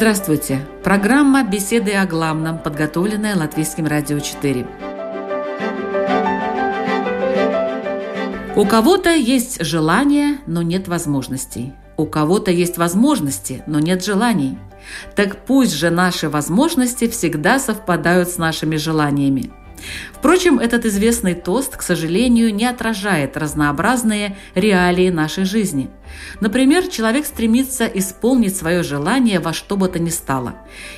Здравствуйте! Программа «Беседы о главном», подготовленная Латвийским радио 4. У кого-то есть желания, но нет возможностей. У кого-то есть возможности, но нет желаний. Так пусть же наши возможности всегда совпадают с нашими желаниями. Впрочем, этот известный тост, к сожалению, не отражает разнообразные реалии нашей жизни. Например, человек стремится исполнить свое желание во что бы то ни стало.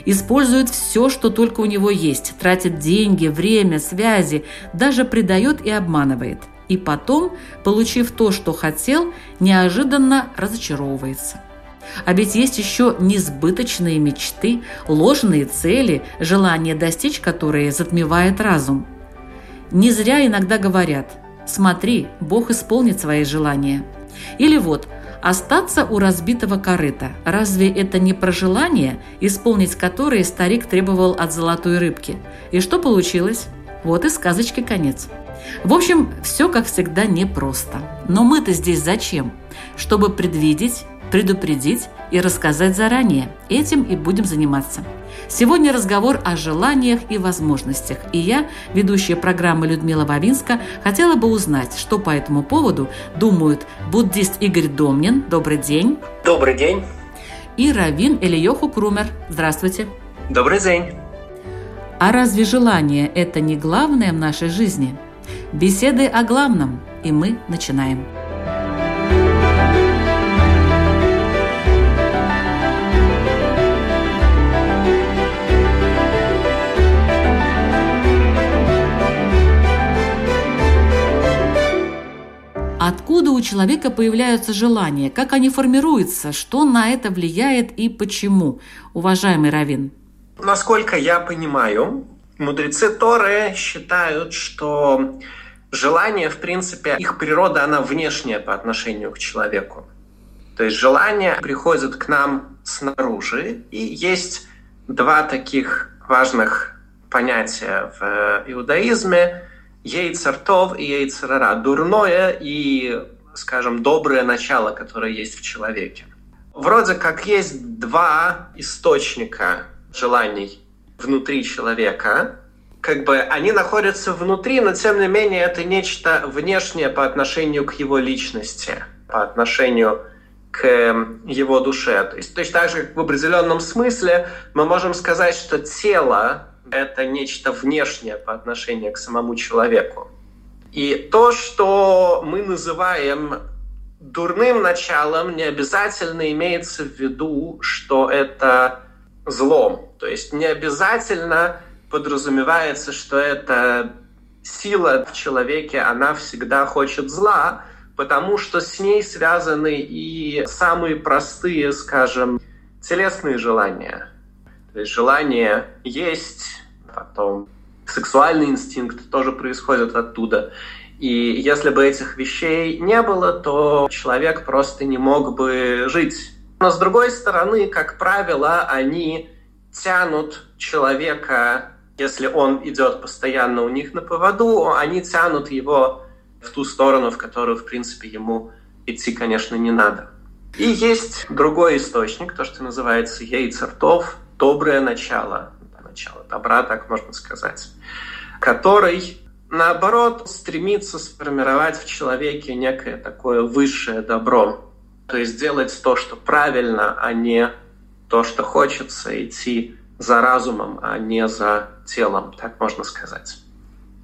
Использует все, что только у него есть, тратит деньги, время, связи, даже предает и обманывает. И потом, получив то, что хотел, неожиданно разочаровывается. А ведь есть еще несбыточные мечты, ложные цели, желание достичь которые затмевает разум. Не зря иногда говорят «Смотри, Бог исполнит свои желания». Или вот «Остаться у разбитого корыта. Разве это не про желание, исполнить которое старик требовал от золотой рыбки? И что получилось? Вот и сказочки конец». В общем, все, как всегда, непросто. Но мы-то здесь зачем? Чтобы предвидеть, предупредить и рассказать заранее. Этим и будем заниматься. Сегодня разговор о желаниях и возможностях. И я, ведущая программы Людмила Бабинска, хотела бы узнать, что по этому поводу думают буддист Игорь Домнин. Добрый день. Добрый день. И Равин Элиоху Крумер. Здравствуйте. Добрый день. А разве желание – это не главное в нашей жизни? Беседы о главном, и мы начинаем. Откуда у человека появляются желания? Как они формируются? Что на это влияет и почему? Уважаемый Равин. Насколько я понимаю, мудрецы Торы считают, что желание, в принципе, их природа, она внешняя по отношению к человеку. То есть желание приходит к нам снаружи, и есть два таких важных понятия в иудаизме – Ейцертов и Ейцерара. Дурное и, скажем, доброе начало, которое есть в человеке. Вроде как есть два источника желаний внутри человека. Как бы они находятся внутри, но тем не менее это нечто внешнее по отношению к его личности, по отношению к его душе. То есть точно так же, как в определенном смысле мы можем сказать, что тело это нечто внешнее по отношению к самому человеку. И то, что мы называем дурным началом, не обязательно имеется в виду, что это злом. То есть не обязательно подразумевается, что это сила в человеке, она всегда хочет зла, потому что с ней связаны и самые простые, скажем, телесные желания. То есть желание есть, потом сексуальный инстинкт тоже происходит оттуда. И если бы этих вещей не было, то человек просто не мог бы жить. Но с другой стороны, как правило, они тянут человека, если он идет постоянно у них на поводу, они тянут его в ту сторону, в которую, в принципе, ему идти, конечно, не надо. И есть другой источник, то, что называется яйцертов, доброе начало начала добра, так можно сказать, который, наоборот, стремится сформировать в человеке некое такое высшее добро, то есть делать то, что правильно, а не то, что хочется, идти за разумом, а не за телом, так можно сказать.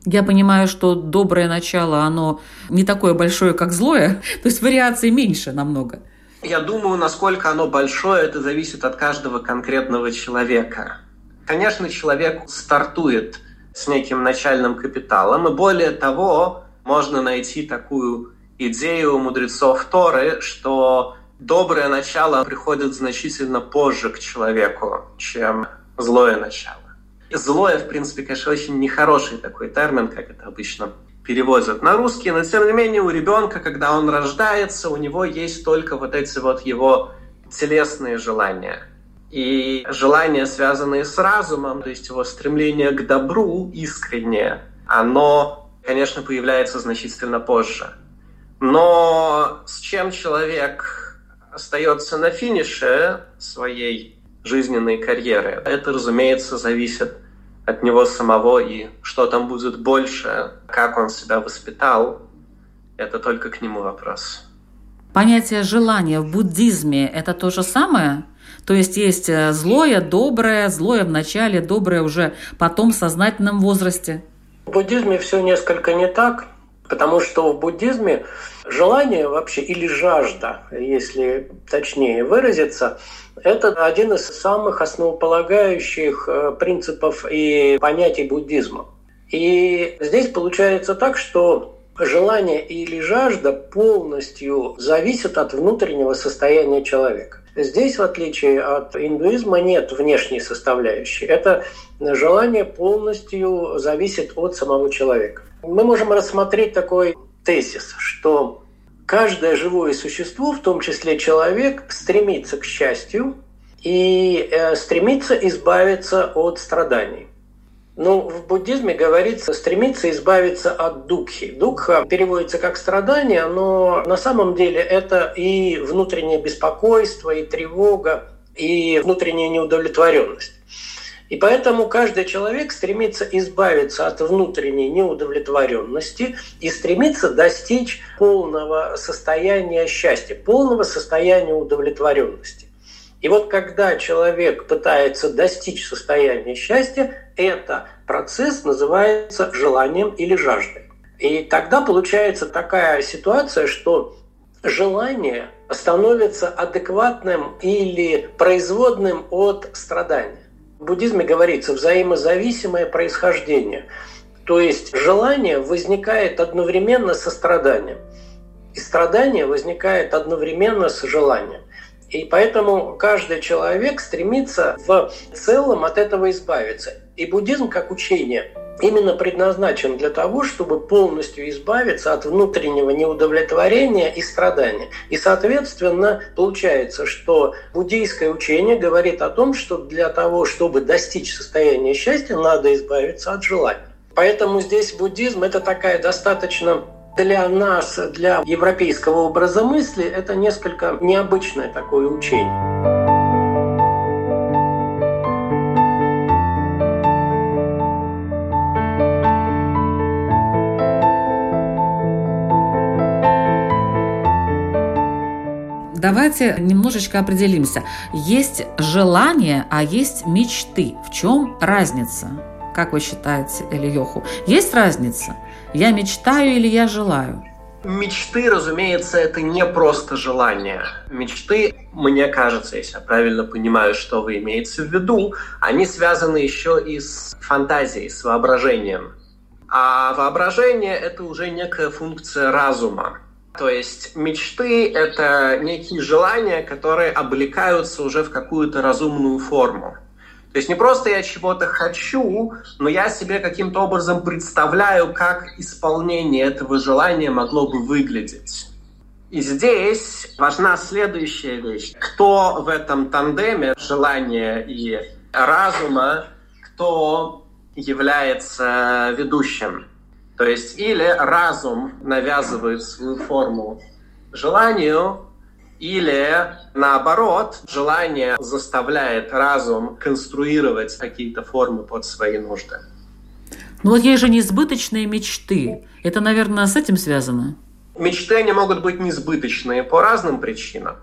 Я понимаю, что доброе начало, оно не такое большое, как злое, то есть вариаций меньше намного. Я думаю, насколько оно большое, это зависит от каждого конкретного человека. Конечно, человек стартует с неким начальным капиталом, и более того, можно найти такую идею мудрецов Торы, что доброе начало приходит значительно позже к человеку, чем злое начало. Злое, в принципе, конечно, очень нехороший такой термин, как это обычно переводят на русский, но тем не менее у ребенка, когда он рождается, у него есть только вот эти вот его телесные желания. И желания, связанные с разумом, то есть его стремление к добру искреннее, оно, конечно, появляется значительно позже. Но с чем человек остается на финише своей жизненной карьеры, это, разумеется, зависит от него самого, и что там будет больше, как он себя воспитал, это только к нему вопрос. Понятие желания в буддизме – это то же самое? То есть есть э, злое, доброе, злое в начале, доброе уже потом в сознательном возрасте? В буддизме все несколько не так, потому что в буддизме желание вообще или жажда, если точнее выразиться, это один из самых основополагающих э, принципов и понятий буддизма. И здесь получается так, что желание или жажда полностью зависят от внутреннего состояния человека. Здесь, в отличие от индуизма, нет внешней составляющей. Это желание полностью зависит от самого человека. Мы можем рассмотреть такой тезис, что каждое живое существо, в том числе человек, стремится к счастью и э, стремится избавиться от страданий. Ну, в буддизме говорится стремиться избавиться от духи. Дукха переводится как страдание, но на самом деле это и внутреннее беспокойство, и тревога, и внутренняя неудовлетворенность. И поэтому каждый человек стремится избавиться от внутренней неудовлетворенности и стремится достичь полного состояния счастья, полного состояния удовлетворенности. И вот когда человек пытается достичь состояния счастья, это процесс называется желанием или жаждой. И тогда получается такая ситуация, что желание становится адекватным или производным от страдания. В буддизме говорится взаимозависимое происхождение. То есть желание возникает одновременно со страданием. И страдание возникает одновременно с желанием. И поэтому каждый человек стремится в целом от этого избавиться. И буддизм как учение именно предназначен для того, чтобы полностью избавиться от внутреннего неудовлетворения и страдания. И, соответственно, получается, что буддийское учение говорит о том, что для того, чтобы достичь состояния счастья, надо избавиться от желания. Поэтому здесь буддизм – это такая достаточно для нас, для европейского образа мысли, это несколько необычное такое учение. Давайте немножечко определимся. Есть желание, а есть мечты. В чем разница? Как вы считаете, Ильёху? Есть разница? Я мечтаю или я желаю? Мечты, разумеется, это не просто желание. Мечты, мне кажется, если я правильно понимаю, что вы имеете в виду, они связаны еще и с фантазией, с воображением. А воображение – это уже некая функция разума. То есть мечты – это некие желания, которые облекаются уже в какую-то разумную форму. То есть не просто я чего-то хочу, но я себе каким-то образом представляю, как исполнение этого желания могло бы выглядеть. И здесь важна следующая вещь. Кто в этом тандеме желания и разума, кто является ведущим? То есть или разум навязывает свою форму желанию, или наоборот, желание заставляет разум конструировать какие-то формы под свои нужды. Ну вот есть же несбыточные мечты. Это, наверное, с этим связано? Мечты, они могут быть несбыточные по разным причинам.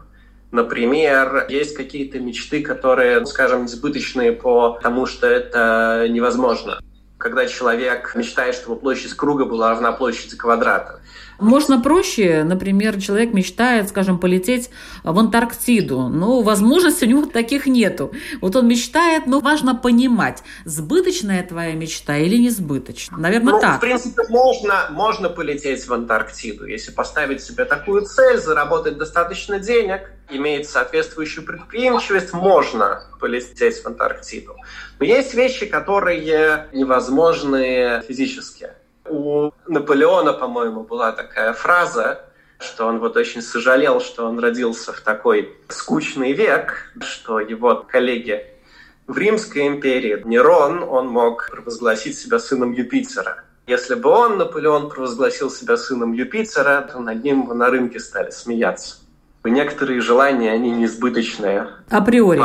Например, есть какие-то мечты, которые, скажем, несбыточные по тому, что это невозможно когда человек мечтает, чтобы площадь круга была равна площади квадрата. Можно проще, например, человек мечтает, скажем, полететь в Антарктиду, но возможностей у него таких нету. Вот он мечтает, но важно понимать, сбыточная твоя мечта или несбыточная. Наверное, ну, так. В принципе, можно, можно полететь в Антарктиду, если поставить себе такую цель, заработать достаточно денег, иметь соответствующую предприимчивость, можно полететь в Антарктиду. Но есть вещи, которые невозможны физически. У Наполеона, по-моему, была такая фраза, что он вот очень сожалел, что он родился в такой скучный век, что его коллеги в Римской империи, Нерон, он мог провозгласить себя сыном Юпитера. Если бы он, Наполеон, провозгласил себя сыном Юпитера, то над ним на рынке стали смеяться. Некоторые желания, они несбыточные. Априори.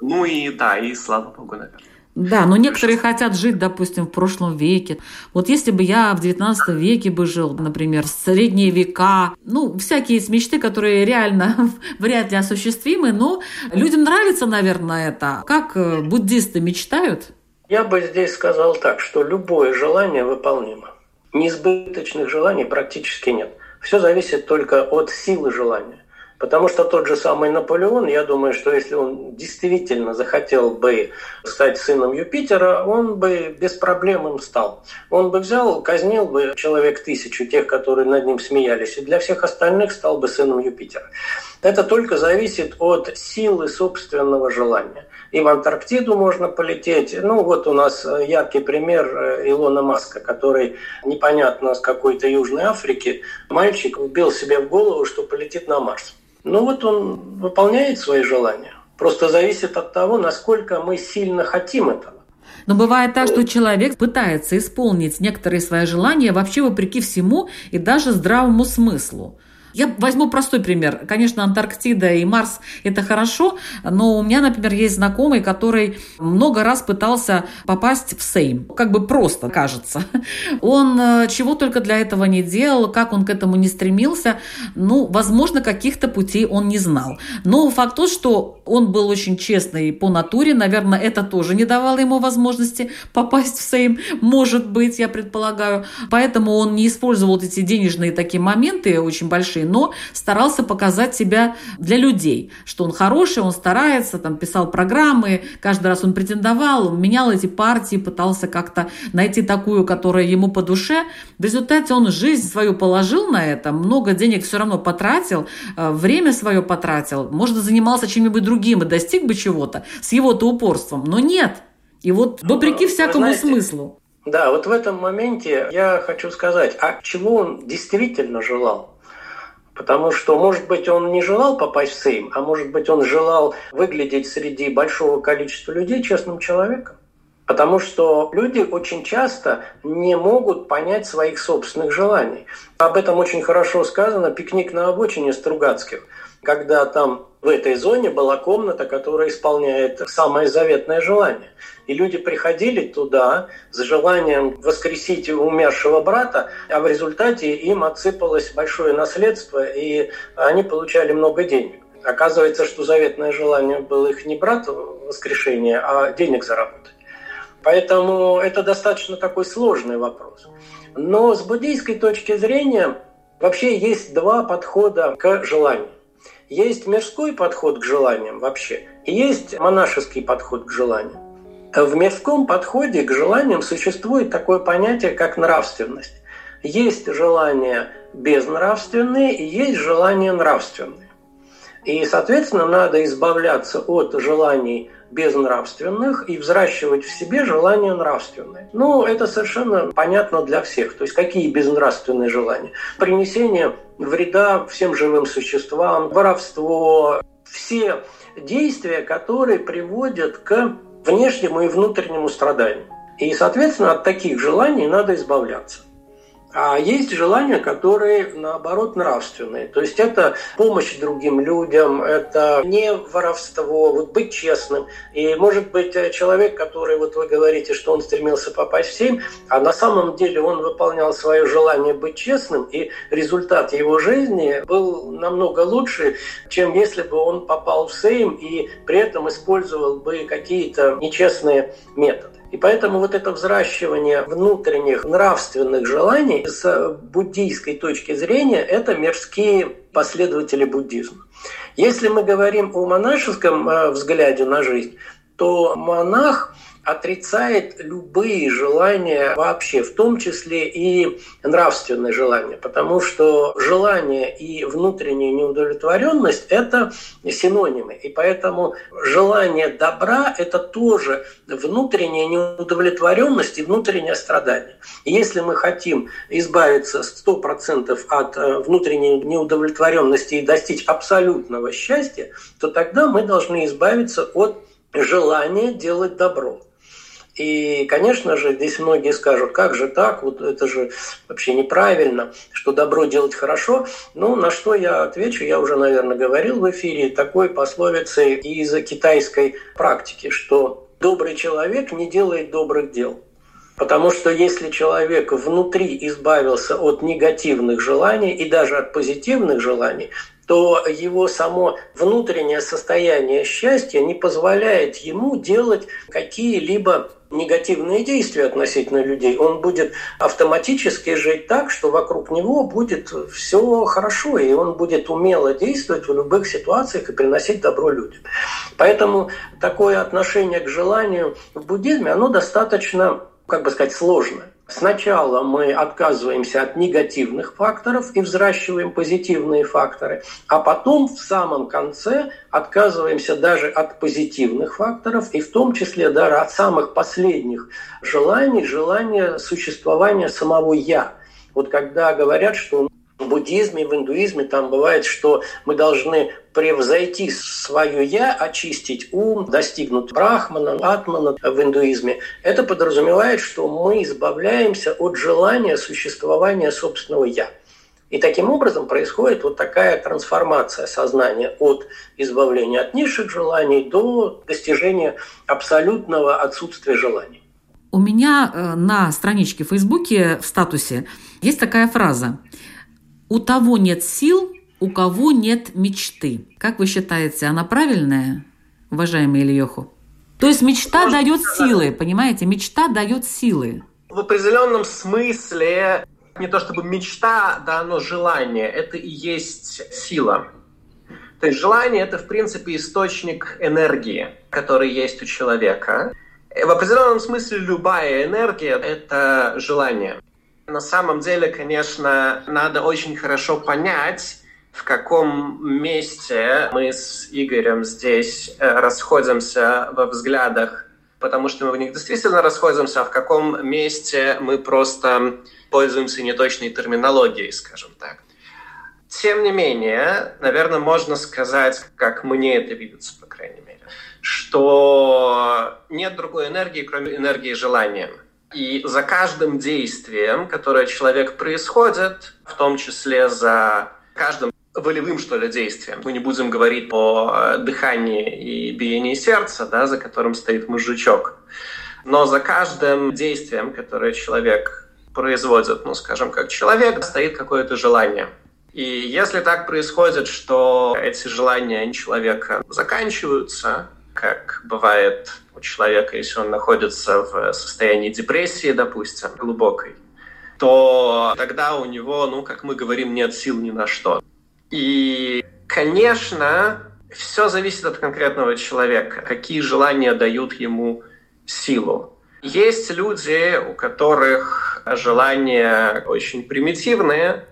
Ну и да, и слава богу, наверное. Да, но некоторые хотят жить, допустим, в прошлом веке. Вот если бы я в 19 веке бы жил, например, средние века, ну, всякие есть мечты, которые реально вряд ли осуществимы, но людям нравится, наверное, это. Как э, буддисты мечтают? Я бы здесь сказал так, что любое желание выполнимо. Несбыточных желаний практически нет. Все зависит только от силы желания. Потому что тот же самый Наполеон, я думаю, что если он действительно захотел бы стать сыном Юпитера, он бы без проблем им стал. Он бы взял, казнил бы человек тысячу тех, которые над ним смеялись, и для всех остальных стал бы сыном Юпитера. Это только зависит от силы собственного желания. И в Антарктиду можно полететь. Ну, вот у нас яркий пример э, Илона Маска, который непонятно с какой-то Южной Африки, мальчик убил себе в голову, что полетит на Марс. Ну вот он выполняет свои желания. Просто зависит от того, насколько мы сильно хотим этого. Но бывает так, что человек пытается исполнить некоторые свои желания вообще вопреки всему и даже здравому смыслу. Я возьму простой пример. Конечно, Антарктида и Марс – это хорошо, но у меня, например, есть знакомый, который много раз пытался попасть в Сейм. Как бы просто, кажется. Он э, чего только для этого не делал, как он к этому не стремился. Ну, возможно, каких-то путей он не знал. Но факт тот, что он был очень честный по натуре. Наверное, это тоже не давало ему возможности попасть в Сейм. Может быть, я предполагаю. Поэтому он не использовал эти денежные такие моменты очень большие хороший, но старался показать себя для людей, что он хороший, он старается, там писал программы, каждый раз он претендовал, он менял эти партии, пытался как-то найти такую, которая ему по душе. В результате он жизнь свою положил на это, много денег все равно потратил, э, время свое потратил, может, занимался чем-нибудь другим и достиг бы чего-то с его-то упорством, но нет. И вот вопреки всякому знаете, смыслу. Да, вот в этом моменте я хочу сказать, а чего он действительно желал? Потому что, может быть, он не желал попасть в Сейм, а может быть, он желал выглядеть среди большого количества людей честным человеком. Потому что люди очень часто не могут понять своих собственных желаний. Об этом очень хорошо сказано «Пикник на обочине» Стругацких, когда там в этой зоне была комната, которая исполняет самое заветное желание. И люди приходили туда с желанием воскресить умершего брата, а в результате им отсыпалось большое наследство, и они получали много денег. Оказывается, что заветное желание было их не брата воскрешения, а денег заработать. Поэтому это достаточно такой сложный вопрос. Но с буддийской точки зрения вообще есть два подхода к желанию. Есть мирской подход к желаниям вообще, и есть монашеский подход к желаниям. В мирском подходе к желаниям существует такое понятие, как нравственность. Есть желания безнравственные и есть желания нравственные. И, соответственно, надо избавляться от желаний безнравственных и взращивать в себе желания нравственные. Ну, это совершенно понятно для всех. То есть какие безнравственные желания? Принесение вреда всем живым существам, воровство, все действия, которые приводят к внешнему и внутреннему страданию. И, соответственно, от таких желаний надо избавляться. А есть желания, которые, наоборот, нравственные. То есть это помощь другим людям, это не воровство, вот быть честным. И, может быть, человек, который, вот вы говорите, что он стремился попасть в семь, а на самом деле он выполнял свое желание быть честным, и результат его жизни был намного лучше, чем если бы он попал в сейм и при этом использовал бы какие-то нечестные методы. И поэтому вот это взращивание внутренних нравственных желаний с буддийской точки зрения – это мирские последователи буддизма. Если мы говорим о монашеском э, взгляде на жизнь, то монах отрицает любые желания вообще, в том числе и нравственные желания, потому что желание и внутренняя неудовлетворенность – это синонимы. И поэтому желание добра – это тоже внутренняя неудовлетворенность и внутреннее страдание. И если мы хотим избавиться 100% от э, внутренней неудовлетворенности и достичь абсолютного счастья, то тогда мы должны избавиться от желания делать добро. И, конечно же, здесь многие скажут, как же так, вот это же вообще неправильно, что добро делать хорошо. Ну, на что я отвечу, я уже, наверное, говорил в эфире такой пословицы из китайской практики, что добрый человек не делает добрых дел. Потому что если человек внутри избавился от негативных желаний и даже от позитивных желаний, то его само внутреннее состояние счастья не позволяет ему делать какие-либо негативные действия относительно людей, он будет автоматически жить так, что вокруг него будет все хорошо, и он будет умело действовать в любых ситуациях и приносить добро людям. Поэтому такое отношение к желанию в буддизме, оно достаточно, как бы сказать, сложное. Сначала мы отказываемся от негативных факторов и взращиваем позитивные факторы, а потом в самом конце отказываемся даже от позитивных факторов и в том числе даже от самых последних желаний, желания существования самого «я». Вот когда говорят, что в буддизме, в индуизме там бывает, что мы должны превзойти свое «я», очистить ум, достигнуть брахмана, атмана в индуизме. Это подразумевает, что мы избавляемся от желания существования собственного «я». И таким образом происходит вот такая трансформация сознания от избавления от низших желаний до достижения абсолютного отсутствия желаний. У меня э, на страничке в Фейсбуке в статусе есть такая фраза – у того нет сил, у кого нет мечты. Как вы считаете, она правильная, уважаемый Ильёху? То есть мечта Может, дает силы, понимаете? Мечта дает силы. В определенном смысле не то чтобы мечта, да, но желание. Это и есть сила. То есть желание – это, в принципе, источник энергии, который есть у человека. В определенном смысле любая энергия – это желание. На самом деле, конечно, надо очень хорошо понять, в каком месте мы с Игорем здесь э, расходимся во взглядах, потому что мы в них действительно расходимся, а в каком месте мы просто пользуемся неточной терминологией, скажем так. Тем не менее, наверное, можно сказать, как мне это видится, по крайней мере, что нет другой энергии, кроме энергии желания – и за каждым действием, которое человек происходит, в том числе за каждым волевым, что ли, действием. Мы не будем говорить о дыхании и биении сердца, да, за которым стоит мужичок. Но за каждым действием, которое человек производит, ну, скажем, как человек, стоит какое-то желание. И если так происходит, что эти желания человека заканчиваются, как бывает у человека, если он находится в состоянии депрессии, допустим, глубокой, то тогда у него, ну, как мы говорим, нет сил ни на что. И, конечно, все зависит от конкретного человека, какие желания дают ему силу. Есть люди, у которых желания очень примитивные,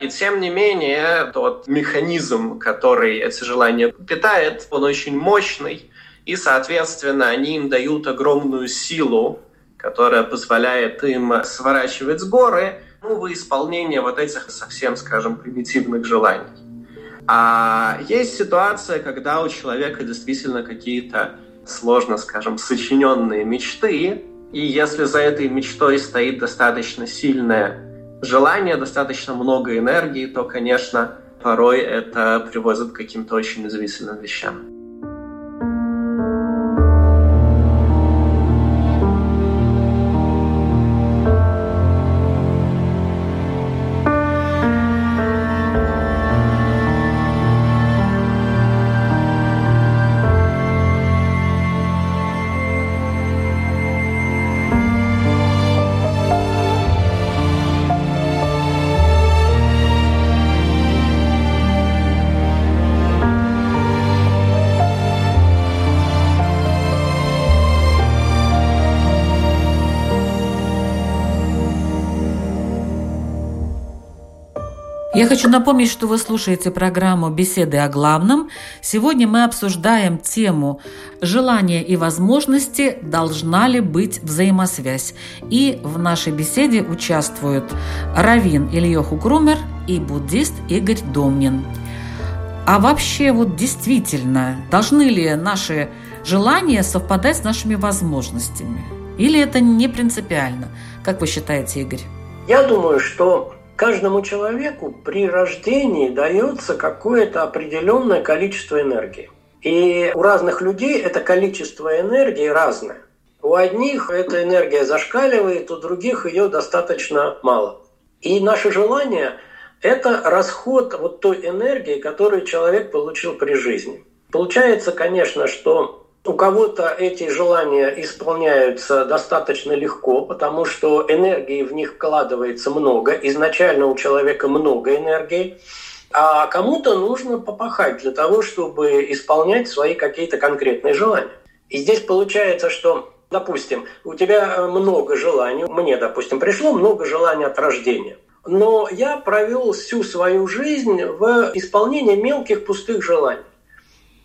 и тем не менее тот механизм, который эти желания питает, он очень мощный, и, соответственно, они им дают огромную силу, которая позволяет им сворачивать с горы ну, в исполнение вот этих совсем, скажем, примитивных желаний. А есть ситуация, когда у человека действительно какие-то сложно, скажем, сочиненные мечты, и если за этой мечтой стоит достаточно сильное желание, достаточно много энергии, то, конечно, порой это приводит к каким-то очень извительным вещам. Я хочу напомнить, что вы слушаете программу «Беседы о главном». Сегодня мы обсуждаем тему «Желания и возможности должна ли быть взаимосвязь?». И в нашей беседе участвуют Равин Ильёху Крумер и буддист Игорь Домнин. А вообще вот действительно, должны ли наши желания совпадать с нашими возможностями? Или это не принципиально? Как вы считаете, Игорь? Я думаю, что каждому человеку при рождении дается какое-то определенное количество энергии. И у разных людей это количество энергии разное. У одних эта энергия зашкаливает, у других ее достаточно мало. И наше желание – это расход вот той энергии, которую человек получил при жизни. Получается, конечно, что у кого-то эти желания исполняются достаточно легко, потому что энергии в них вкладывается много. Изначально у человека много энергии. А кому-то нужно попахать для того, чтобы исполнять свои какие-то конкретные желания. И здесь получается, что, допустим, у тебя много желаний, мне, допустим, пришло много желаний от рождения. Но я провел всю свою жизнь в исполнении мелких пустых желаний.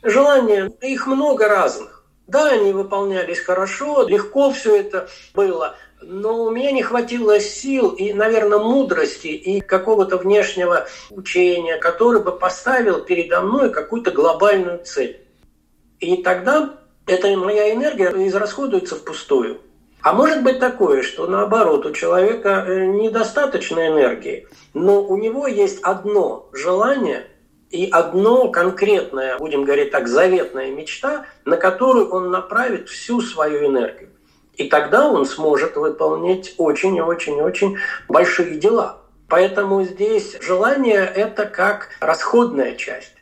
Желания, их много разных. Да, они выполнялись хорошо, легко все это было, но у меня не хватило сил и, наверное, мудрости и какого-то внешнего учения, который бы поставил передо мной какую-то глобальную цель. И тогда эта моя энергия израсходуется впустую. А может быть такое, что наоборот, у человека э, недостаточно энергии, но у него есть одно желание – и одно конкретное, будем говорить так, заветная мечта, на которую он направит всю свою энергию. И тогда он сможет выполнить очень и очень-очень большие дела. Поэтому здесь желание – это как расходная часть.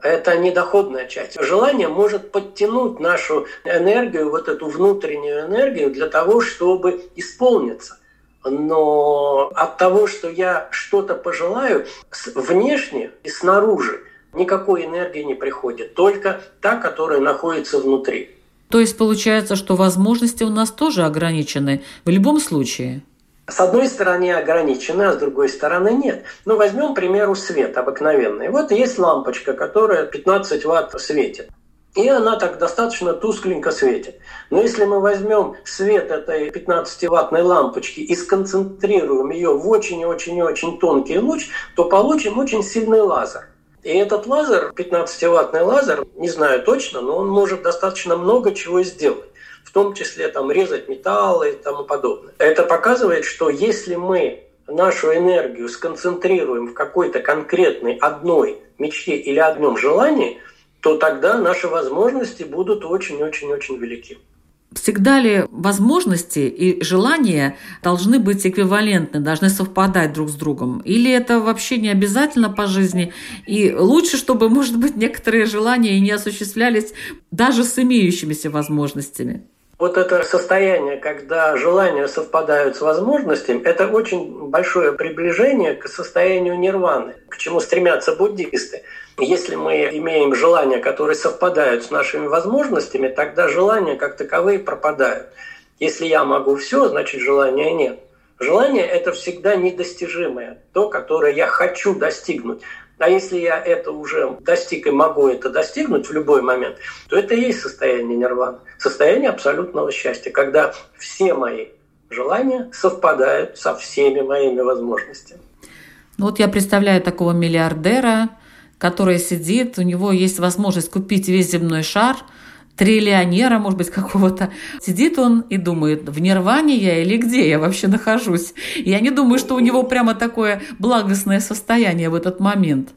Это недоходная часть. Желание может подтянуть нашу энергию, вот эту внутреннюю энергию для того, чтобы исполниться – но от того, что я что-то пожелаю, внешне и снаружи никакой энергии не приходит, только та, которая находится внутри. То есть получается, что возможности у нас тоже ограничены в любом случае? С одной стороны ограничены, а с другой стороны нет. Ну, возьмем, к примеру, свет обыкновенный. Вот есть лампочка, которая 15 ватт светит и она так достаточно тускленько светит. Но если мы возьмем свет этой 15-ваттной лампочки и сконцентрируем ее в очень-очень-очень тонкий луч, то получим очень сильный лазер. И этот лазер, 15-ваттный лазер, не знаю точно, но он может достаточно много чего сделать в том числе там резать металлы и тому подобное. Это показывает, что если мы нашу энергию сконцентрируем в какой-то конкретной одной мечте или одном желании, то тогда наши возможности будут очень-очень-очень велики. Всегда ли возможности и желания должны быть эквивалентны, должны совпадать друг с другом? Или это вообще не обязательно по жизни? И лучше, чтобы, может быть, некоторые желания и не осуществлялись даже с имеющимися возможностями? Вот это состояние, когда желания совпадают с возможностями, это очень большое приближение к состоянию нирваны, к чему стремятся буддисты. Если мы имеем желания, которые совпадают с нашими возможностями, тогда желания как таковые пропадают. Если я могу все, значит желания нет. Желание – это всегда недостижимое, то, которое я хочу достигнуть. А если я это уже достиг и могу это достигнуть в любой момент, то это и есть состояние нирваны. Состояние абсолютного счастья, когда все мои желания совпадают со всеми моими возможностями. Ну вот я представляю такого миллиардера, который сидит, у него есть возможность купить весь земной шар, триллионера, может быть, какого-то. Сидит он и думает, в нирване я или где я вообще нахожусь. Я не думаю, что у него прямо такое благостное состояние в этот момент.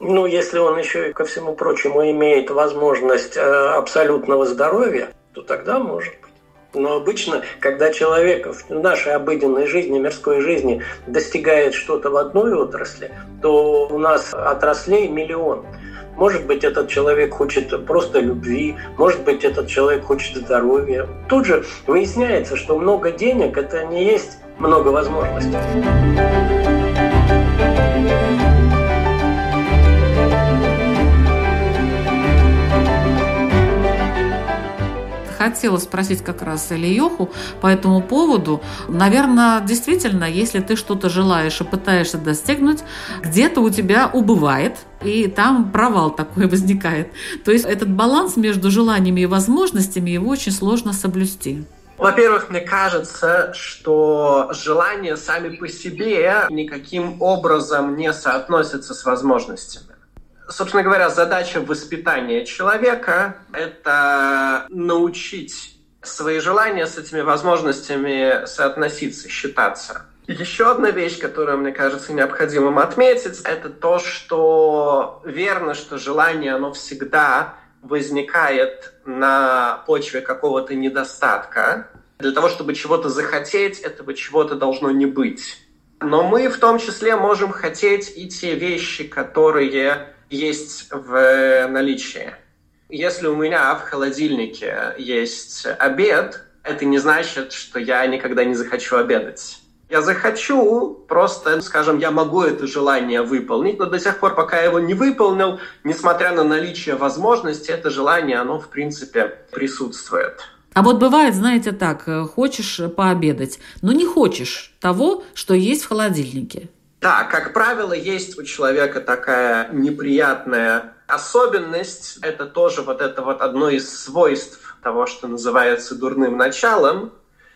Ну, если он еще и ко всему прочему имеет возможность э, абсолютного здоровья, то тогда может быть. Но обычно, когда человек в нашей обыденной жизни, мирской жизни достигает что-то в одной отрасли, то у нас отраслей миллион. Может быть, этот человек хочет просто любви, может быть, этот человек хочет здоровья. Тут же выясняется, что много денег – это не есть много возможностей. Хотела спросить как раз Ильеху по этому поводу. Наверное, действительно, если ты что-то желаешь и пытаешься достигнуть, где-то у тебя убывает, и там провал такой возникает. То есть этот баланс между желаниями и возможностями его очень сложно соблюсти. Во-первых, мне кажется, что желания сами по себе никаким образом не соотносятся с возможностями. Собственно говоря, задача воспитания человека – это научить свои желания с этими возможностями соотноситься, считаться. Еще одна вещь, которую, мне кажется, необходимым отметить, это то, что верно, что желание, оно всегда возникает на почве какого-то недостатка. Для того, чтобы чего-то захотеть, этого чего-то должно не быть. Но мы в том числе можем хотеть и те вещи, которые есть в наличии. Если у меня в холодильнике есть обед, это не значит, что я никогда не захочу обедать. Я захочу, просто, скажем, я могу это желание выполнить, но до тех пор, пока я его не выполнил, несмотря на наличие возможности, это желание, оно, в принципе, присутствует. А вот бывает, знаете, так, э, хочешь пообедать, но не хочешь того, что есть в холодильнике. Да, как правило, есть у человека такая неприятная особенность. Это тоже вот это вот одно из свойств того, что называется дурным началом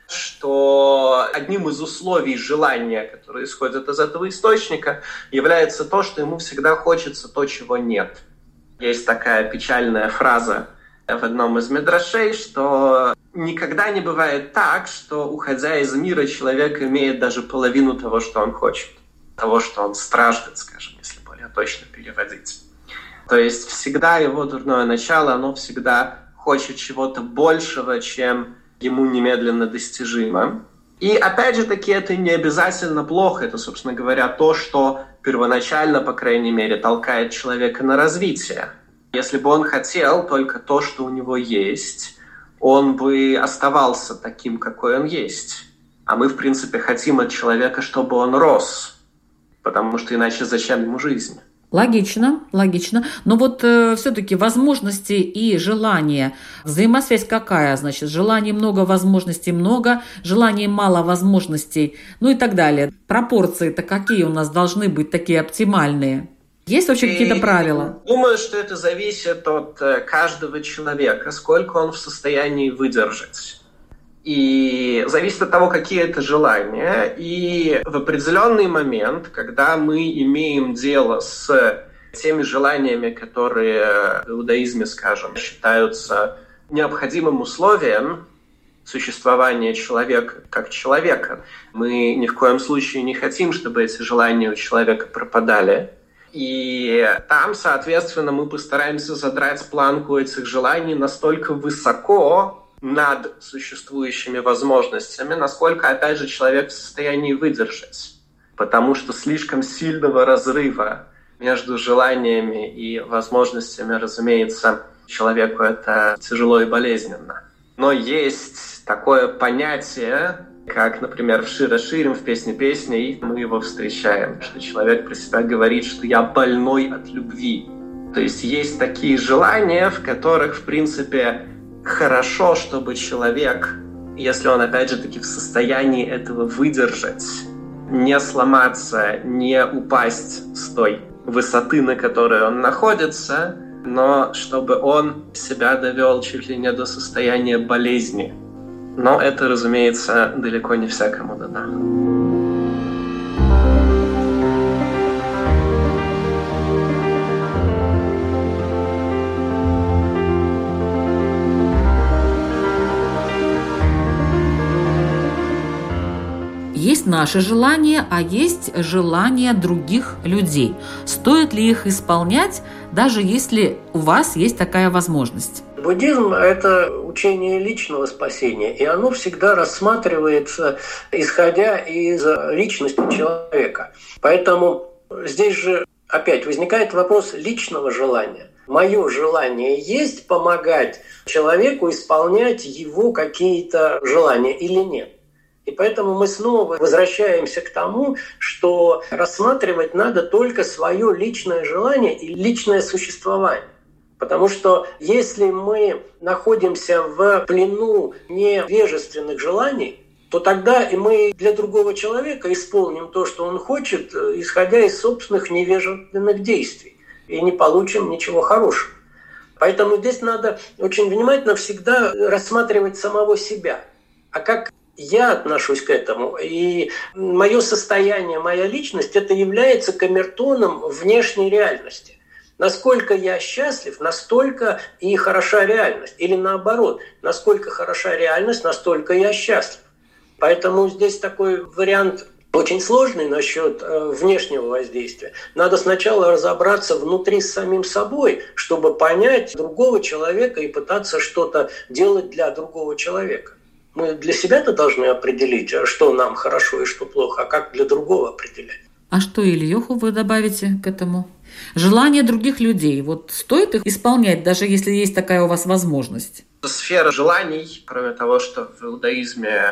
что одним из условий желания, которое исходит из этого источника, является то, что ему всегда хочется то, чего нет. Есть такая печальная фраза в одном из медрашей, что никогда не бывает так, что, уходя из мира, человек имеет даже половину того, что он хочет, того, что он страждет, скажем, если более точно переводить. То есть всегда его дурное начало, оно всегда хочет чего-то большего, чем ему немедленно достижимо. И опять же таки это не обязательно плохо, это, собственно говоря, то, что первоначально, по крайней мере, толкает человека на развитие. Если бы он хотел только то, что у него есть, он бы оставался таким, какой он есть. А мы, в принципе, хотим от человека, чтобы он рос, потому что иначе зачем ему жизнь? Логично, логично. Но вот э, все-таки возможности и желания, взаимосвязь какая? Значит, желаний много, возможностей много, желаний мало, возможностей, ну и так далее. Пропорции-то какие у нас должны быть такие оптимальные? Есть вообще какие-то правила? Думаю, что это зависит от э, каждого человека, сколько он в состоянии выдержать. И зависит от того, какие это желания. И в определенный момент, когда мы имеем дело с теми желаниями, которые в иудаизме, скажем, считаются необходимым условием существования человека как человека. Мы ни в коем случае не хотим, чтобы эти желания у человека пропадали. И там, соответственно, мы постараемся задрать планку этих желаний настолько высоко, над существующими возможностями, насколько, опять же, человек в состоянии выдержать. Потому что слишком сильного разрыва между желаниями и возможностями, разумеется, человеку это тяжело и болезненно. Но есть такое понятие, как, например, в Шира Ширим в песне песни, и мы его встречаем, что человек про себя говорит, что я больной от любви. То есть есть такие желания, в которых, в принципе, хорошо, чтобы человек, если он опять же таки в состоянии этого выдержать, не сломаться, не упасть с той высоты, на которой он находится, но чтобы он себя довел чуть ли не до состояния болезни. Но это, разумеется, далеко не всякому дано. Есть наши желания, а есть желания других людей. Стоит ли их исполнять, даже если у вас есть такая возможность? Буддизм – это учение личного спасения, и оно всегда рассматривается, исходя из личности человека. Поэтому здесь же опять возникает вопрос личного желания. Мое желание есть помогать человеку исполнять его какие-то желания или нет? И поэтому мы снова возвращаемся к тому, что рассматривать надо только свое личное желание и личное существование. Потому что если мы находимся в плену невежественных желаний, то тогда и мы для другого человека исполним то, что он хочет, исходя из собственных невежественных действий, и не получим ничего хорошего. Поэтому здесь надо очень внимательно всегда рассматривать самого себя. А как я отношусь к этому, и мое состояние, моя личность, это является камертоном внешней реальности. Насколько я счастлив, настолько и хороша реальность. Или наоборот, насколько хороша реальность, настолько я счастлив. Поэтому здесь такой вариант очень сложный насчет э, внешнего воздействия. Надо сначала разобраться внутри с самим собой, чтобы понять другого человека и пытаться что-то делать для другого человека. Мы для себя-то должны определить, что нам хорошо и что плохо, а как для другого определять. А что, Ильюху, вы добавите к этому? Желания других людей. Вот стоит их исполнять, даже если есть такая у вас возможность? Сфера желаний, кроме того, что в иудаизме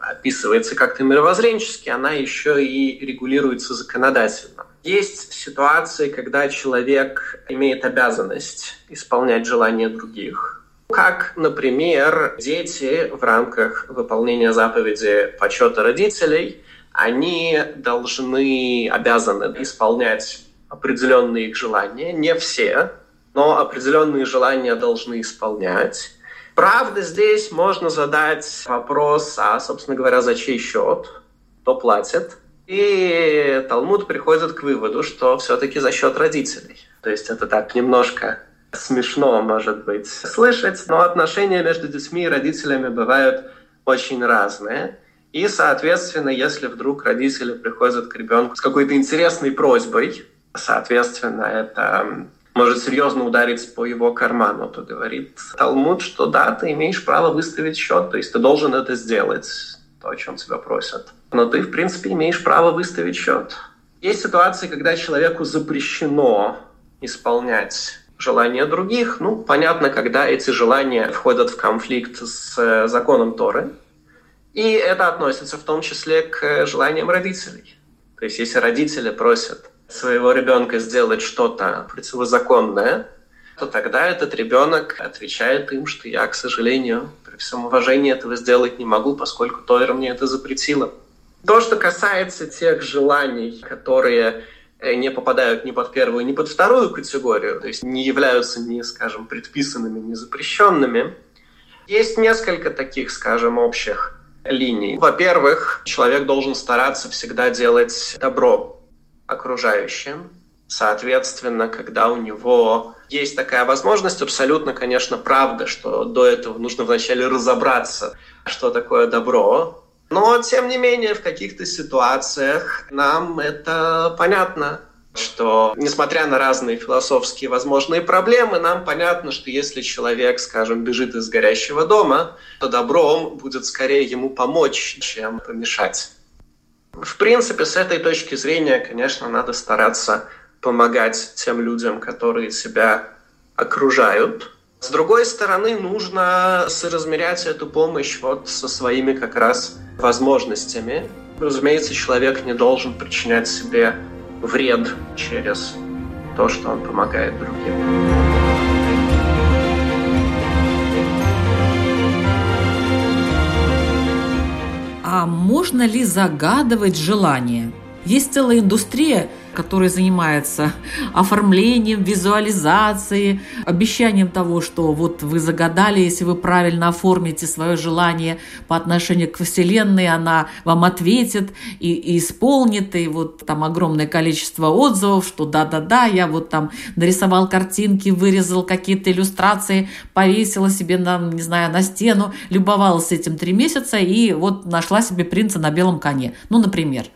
описывается как-то мировоззренчески, она еще и регулируется законодательно. Есть ситуации, когда человек имеет обязанность исполнять желания других. Как, например, дети в рамках выполнения заповеди почета родителей, они должны, обязаны исполнять определенные их желания, не все, но определенные желания должны исполнять. Правда, здесь можно задать вопрос, а, собственно говоря, за чей счет, кто платит. И Талмуд приходит к выводу, что все-таки за счет родителей. То есть это так немножко смешно, может быть, слышать, но отношения между детьми и родителями бывают очень разные. И, соответственно, если вдруг родители приходят к ребенку с какой-то интересной просьбой, Соответственно, это может серьезно ударить по его карману, то говорит Талмуд, что да, ты имеешь право выставить счет, то есть ты должен это сделать, то, о чем тебя просят. Но ты, в принципе, имеешь право выставить счет. Есть ситуации, когда человеку запрещено исполнять желания других. Ну, понятно, когда эти желания входят в конфликт с э, законом Торы. И это относится в том числе к желаниям родителей. То есть, если родители просят своего ребенка сделать что-то противозаконное, то тогда этот ребенок отвечает им, что я, к сожалению, при всем уважении этого сделать не могу, поскольку Тойра мне это запретила. То, что касается тех желаний, которые э, не попадают ни под первую, ни под вторую категорию, то есть не являются ни, скажем, предписанными, ни запрещенными, есть несколько таких, скажем, общих линий. Во-первых, человек должен стараться всегда делать добро окружающим. Соответственно, когда у него есть такая возможность, абсолютно, конечно, правда, что до этого нужно вначале разобраться, что такое добро. Но, тем не менее, в каких-то ситуациях нам это понятно, что, несмотря на разные философские возможные проблемы, нам понятно, что если человек, скажем, бежит из горящего дома, то добром будет скорее ему помочь, чем помешать. В принципе, с этой точки зрения, конечно, надо стараться помогать тем людям, которые себя окружают. С другой стороны, нужно соразмерять эту помощь вот со своими как раз возможностями. Разумеется, человек не должен причинять себе вред через то, что он помогает другим. а можно ли загадывать желание? Есть целая индустрия который занимается оформлением, визуализацией, обещанием того, что вот вы загадали, если вы правильно оформите свое желание по отношению к Вселенной, она вам ответит и, и исполнит, и вот там огромное количество отзывов, что да-да-да, я вот там нарисовал картинки, вырезал какие-то иллюстрации, повесила себе, на, не знаю, на стену, любовалась этим три месяца и вот нашла себе принца на белом коне. Ну, например.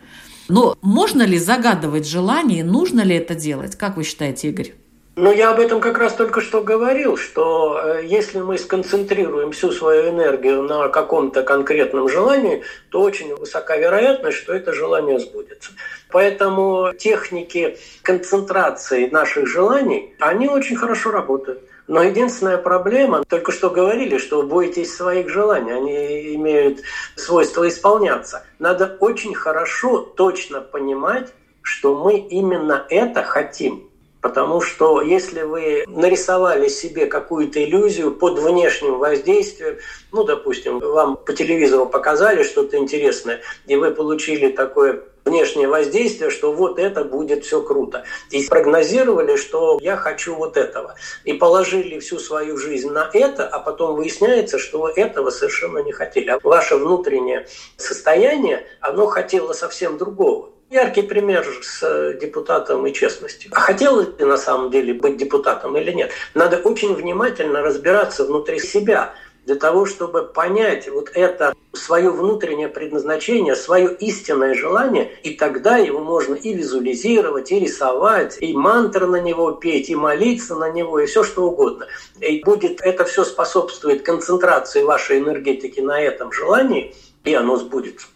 Но можно ли загадывать желание, нужно ли это делать? Как вы считаете, Игорь? Ну, я об этом как раз только что говорил, что э, если мы сконцентрируем всю свою энергию на каком-то конкретном желании, то очень высока вероятность, что это желание сбудется. Поэтому техники концентрации наших желаний, они очень хорошо работают. Но единственная проблема, только что говорили, что бойтесь своих желаний, они имеют свойство исполняться. Надо очень хорошо, точно понимать, что мы именно это хотим. Потому что если вы нарисовали себе какую-то иллюзию под внешним воздействием, ну, допустим, вам по телевизору показали что-то интересное, и вы получили такое внешнее воздействие, что вот это будет все круто. И прогнозировали, что я хочу вот этого. И положили всю свою жизнь на это, а потом выясняется, что этого совершенно не хотели. А ваше внутреннее состояние, оно хотело совсем другого. Яркий пример с депутатом и честностью. А хотел ты на самом деле быть депутатом или нет? Надо очень внимательно разбираться внутри себя для того, чтобы понять вот это свое внутреннее предназначение, свое истинное желание, и тогда его можно и визуализировать, и рисовать, и мантры на него петь, и молиться на него, и все что угодно. И будет это все способствует концентрации вашей энергетики на этом желании, и оно сбудется.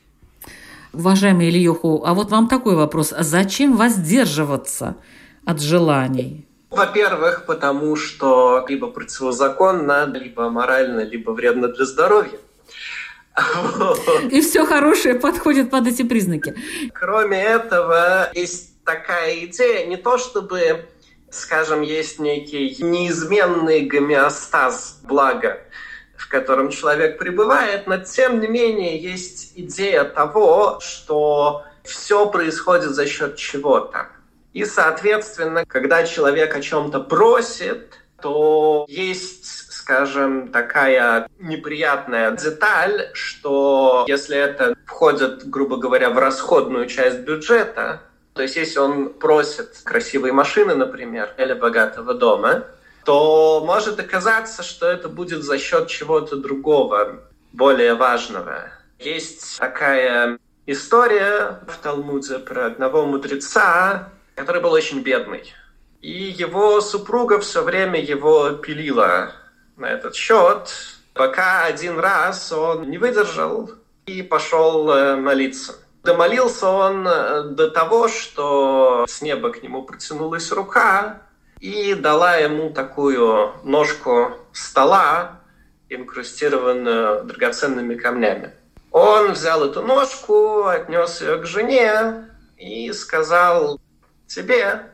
Уважаемый Ильюху, а вот вам такой вопрос. А зачем воздерживаться от желаний? Во-первых, потому что либо противозаконно, либо морально, либо вредно для здоровья. И все хорошее подходит под эти признаки. Кроме этого, есть такая идея, не то чтобы, скажем, есть некий неизменный гомеостаз блага, в котором человек пребывает, но тем не менее есть идея того, что все происходит за счет чего-то. И, соответственно, когда человек о чем-то просит, то есть, скажем, такая неприятная деталь, что если это входит, грубо говоря, в расходную часть бюджета, то есть если он просит красивой машины, например, или богатого дома, то может оказаться, что это будет за счет чего-то другого, более важного. Есть такая история в Талмуде про одного мудреца, который был очень бедный. И его супруга все время его пилила на этот счет, пока один раз он не выдержал и пошел э, молиться. Домолился он э, до того, что с неба к нему протянулась рука, и дала ему такую ножку стола, инкрустированную драгоценными камнями. Он взял эту ножку, отнес ее к жене и сказал тебе,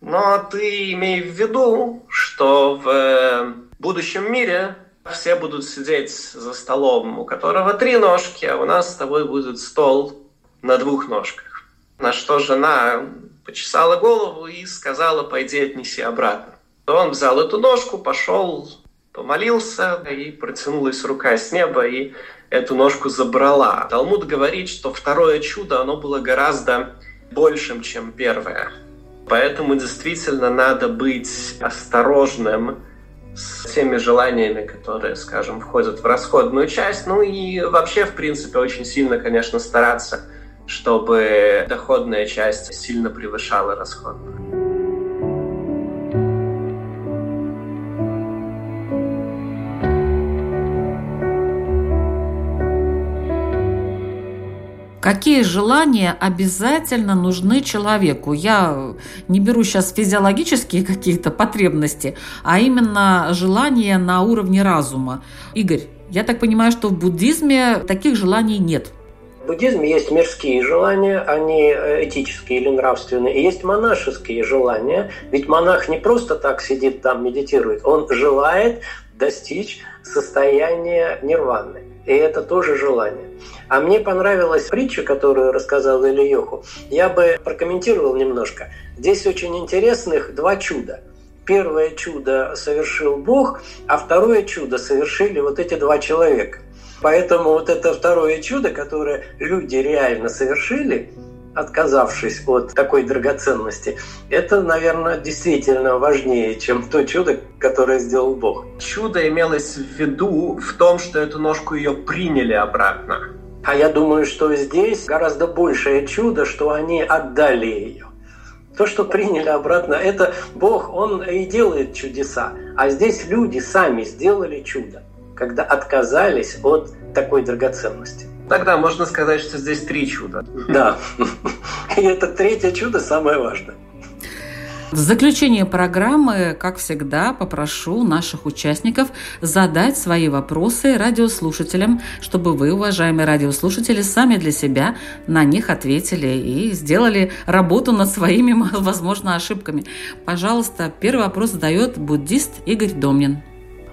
но ты имей в виду, что в будущем мире все будут сидеть за столом, у которого три ножки, а у нас с тобой будет стол на двух ножках. На что жена почесала голову и сказала, пойди отнеси обратно. Он взял эту ножку, пошел, помолился, и протянулась рука с неба, и эту ножку забрала. Талмуд говорит, что второе чудо, оно было гораздо большим, чем первое. Поэтому действительно надо быть осторожным с теми желаниями, которые, скажем, входят в расходную часть. Ну и вообще, в принципе, очень сильно, конечно, стараться чтобы доходная часть сильно превышала расходную. Какие желания обязательно нужны человеку? Я не беру сейчас физиологические какие-то потребности, а именно желания на уровне разума. Игорь, я так понимаю, что в буддизме таких желаний нет. В буддизме есть мирские желания, они э, этические или нравственные, и есть монашеские желания. Ведь монах не просто так сидит там, медитирует, он желает достичь состояния нирваны. И это тоже желание. А мне понравилась притча, которую рассказал Ильёху. Я бы прокомментировал немножко. Здесь очень интересных два чуда. Первое чудо совершил Бог, а второе чудо совершили вот эти два человека – Поэтому вот это второе чудо, которое люди реально совершили, отказавшись от такой драгоценности, это, наверное, действительно важнее, чем то чудо, которое сделал Бог. Чудо имелось в виду в том, что эту ножку ее приняли обратно. А я думаю, что здесь гораздо большее чудо, что они отдали ее. То, что приняли обратно, это Бог, Он и делает чудеса. А здесь люди сами сделали чудо когда отказались от такой драгоценности. Тогда можно сказать, что здесь три чуда. Да. И это третье чудо самое важное. В заключение программы, как всегда, попрошу наших участников задать свои вопросы радиослушателям, чтобы вы, уважаемые радиослушатели, сами для себя на них ответили и сделали работу над своими, возможно, ошибками. Пожалуйста, первый вопрос задает буддист Игорь Домнин.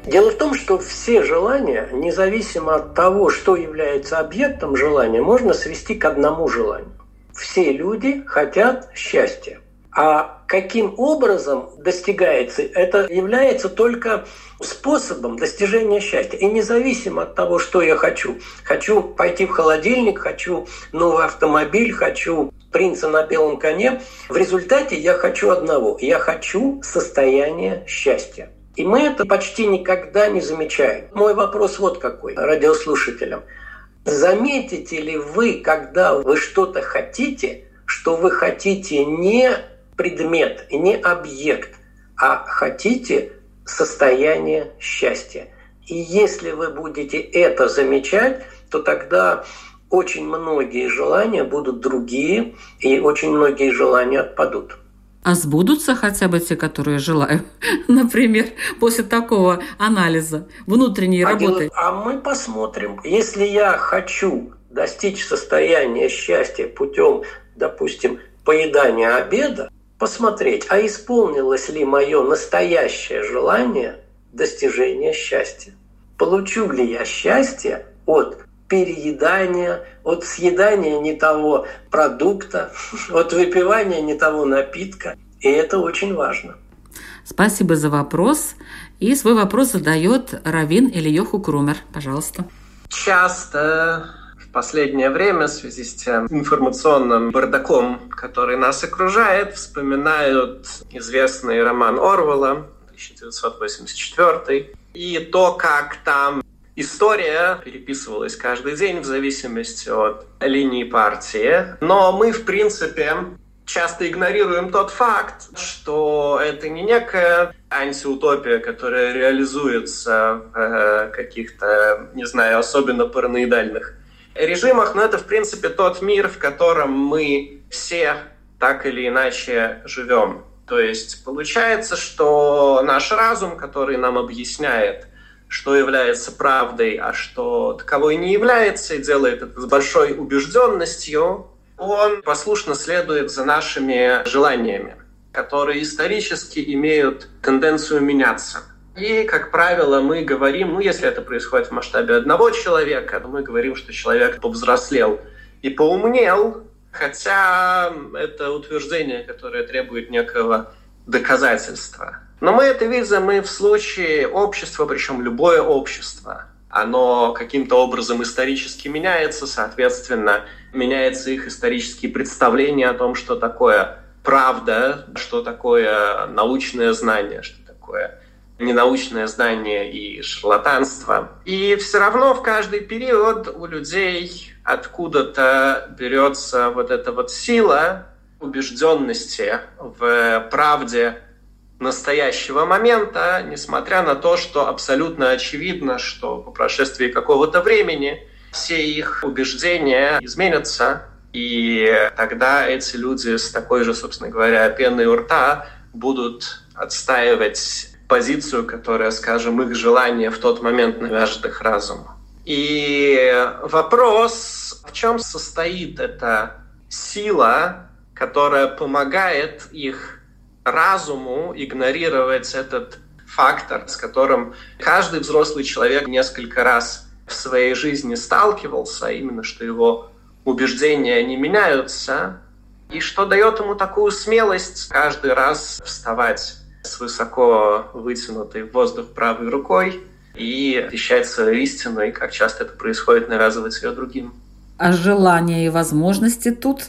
Дело в том, что все желания, независимо от того, что является объектом желания, можно свести к одному желанию. Все люди хотят счастья. А каким образом достигается, это является только способом достижения счастья. И независимо от того, что я хочу. Хочу пойти в холодильник, хочу новый автомобиль, хочу принца на белом коне. В результате я хочу одного. Я хочу состояние счастья. И мы это почти никогда не замечаем. Мой вопрос вот какой радиослушателям. Заметите ли вы, когда вы что-то хотите, что вы хотите не предмет, не объект, а хотите состояние счастья. И если вы будете это замечать, то тогда очень многие желания будут другие, и очень многие желания отпадут. А сбудутся хотя бы те, которые желаю? Например, после такого анализа внутренней а работы. Дело, а мы посмотрим. Если я хочу достичь состояния счастья путем, допустим, поедания обеда, посмотреть, а исполнилось ли мое настоящее желание достижения счастья. Получу ли я счастье от переедания, от съедания не того продукта, от выпивания не того напитка. И это очень важно. Спасибо за вопрос. И свой вопрос задает Равин Ильёху Крумер. Пожалуйста. Часто последнее время в связи с тем информационным бардаком, который нас окружает, вспоминают известный роман Орвелла 1984 и то, как там история переписывалась каждый день в зависимости от линии партии. Но мы, в принципе, часто игнорируем тот факт, что это не некая антиутопия, которая реализуется в э, каких-то, не знаю, особенно параноидальных режимах, но это, в принципе, тот мир, в котором мы все так или иначе живем. То есть получается, что наш разум, который нам объясняет, что является правдой, а что таковой не является, и делает это с большой убежденностью, он послушно следует за нашими желаниями, которые исторически имеют тенденцию меняться. И, как правило, мы говорим, ну, если это происходит в масштабе одного человека, то мы говорим, что человек повзрослел и поумнел, хотя это утверждение, которое требует некого доказательства. Но мы это видим и в случае общества, причем любое общество. Оно каким-то образом исторически меняется, соответственно, меняется их исторические представления о том, что такое правда, что такое научное знание, что такое ненаучное знание и шарлатанство. И все равно в каждый период у людей откуда-то берется вот эта вот сила убежденности в правде настоящего момента, несмотря на то, что абсолютно очевидно, что по прошествии какого-то времени все их убеждения изменятся, и тогда эти люди с такой же, собственно говоря, пеной у рта будут отстаивать позицию, которая, скажем, их желание в тот момент навяжет их разум. И вопрос, в чем состоит эта сила, которая помогает их разуму игнорировать этот фактор, с которым каждый взрослый человек несколько раз в своей жизни сталкивался, а именно что его убеждения не меняются, и что дает ему такую смелость каждый раз вставать с высоко вытянутой в воздух правой рукой и вещать свою истину, и как часто это происходит, навязывать ее другим. А желание и возможности тут?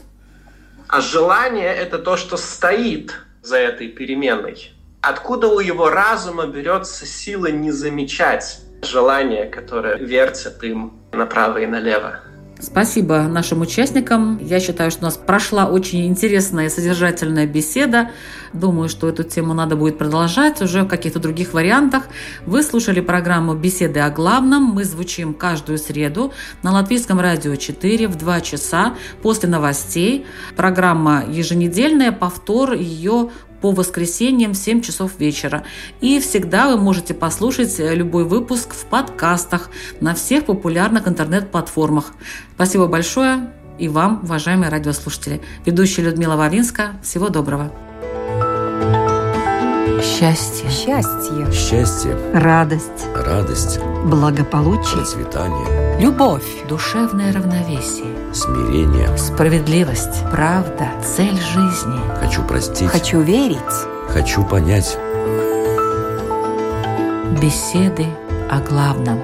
А желание – это то, что стоит за этой переменной. Откуда у его разума берется сила не замечать желание, которое вертит им направо и налево? Спасибо нашим участникам. Я считаю, что у нас прошла очень интересная и содержательная беседа. Думаю, что эту тему надо будет продолжать уже в каких-то других вариантах. Вы слушали программу «Беседы о главном». Мы звучим каждую среду на Латвийском радио 4 в 2 часа после новостей. Программа еженедельная, повтор ее по воскресеньям в 7 часов вечера. И всегда вы можете послушать любой выпуск в подкастах на всех популярных интернет-платформах. Спасибо большое и вам, уважаемые радиослушатели. Ведущая Людмила Вавинска. Всего доброго. Счастье. Счастье. Счастье, Радость. радость, Благополучие. процветание, Любовь. Душевное равновесие. смирение. Справедливость. Правда. Цель жизни. Хочу простить. Хочу верить. Хочу понять. Беседы о главном.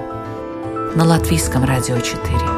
На Латвийском радио 4.